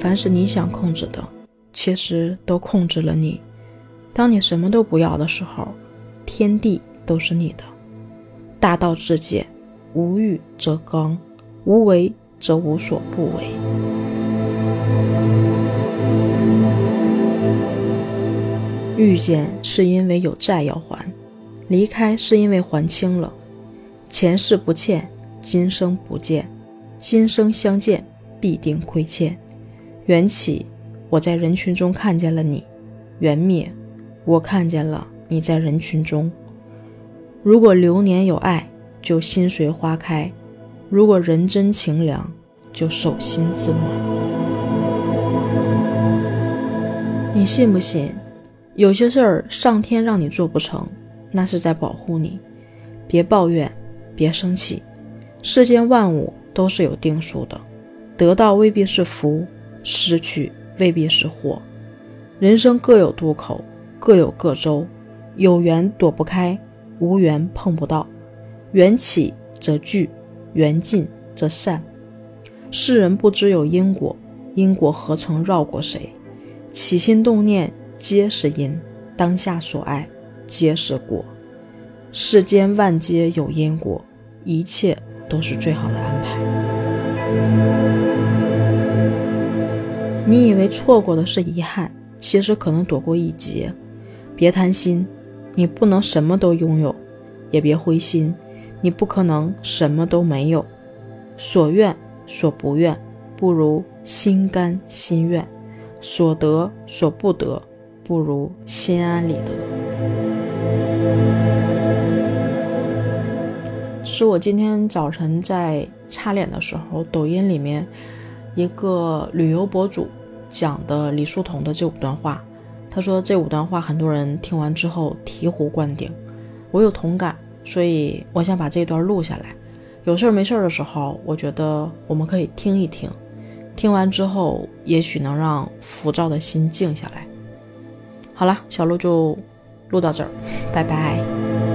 凡是你想控制的，其实都控制了你。当你什么都不要的时候，天地都是你的。大道至简，无欲则刚，无为则无所不为。遇见是因为有债要还，离开是因为还清了。前世不欠，今生不见；今生相见，必定亏欠。缘起，我在人群中看见了你；缘灭，我看见了你在人群中。如果流年有爱，就心随花开；如果人真情凉，就手心自暖。你信不信？有些事儿上天让你做不成，那是在保护你。别抱怨。别生气，世间万物都是有定数的，得到未必是福，失去未必是祸。人生各有渡口，各有各舟，有缘躲不开，无缘碰不到。缘起则聚，缘尽则散。世人不知有因果，因果何曾绕过谁？起心动念皆是因，当下所爱皆是果。世间万皆有因果。一切都是最好的安排。你以为错过的是遗憾，其实可能躲过一劫。别贪心，你不能什么都拥有；也别灰心，你不可能什么都没有。所愿所不愿，不如心甘心愿；所得所不得，不如心安理得。是我今天早晨在擦脸的时候，抖音里面一个旅游博主讲的李叔同的这五段话。他说这五段话很多人听完之后醍醐灌顶，我有同感，所以我想把这段录下来。有事儿没事儿的时候，我觉得我们可以听一听，听完之后也许能让浮躁的心静下来。好了，小鹿就录到这儿，拜拜。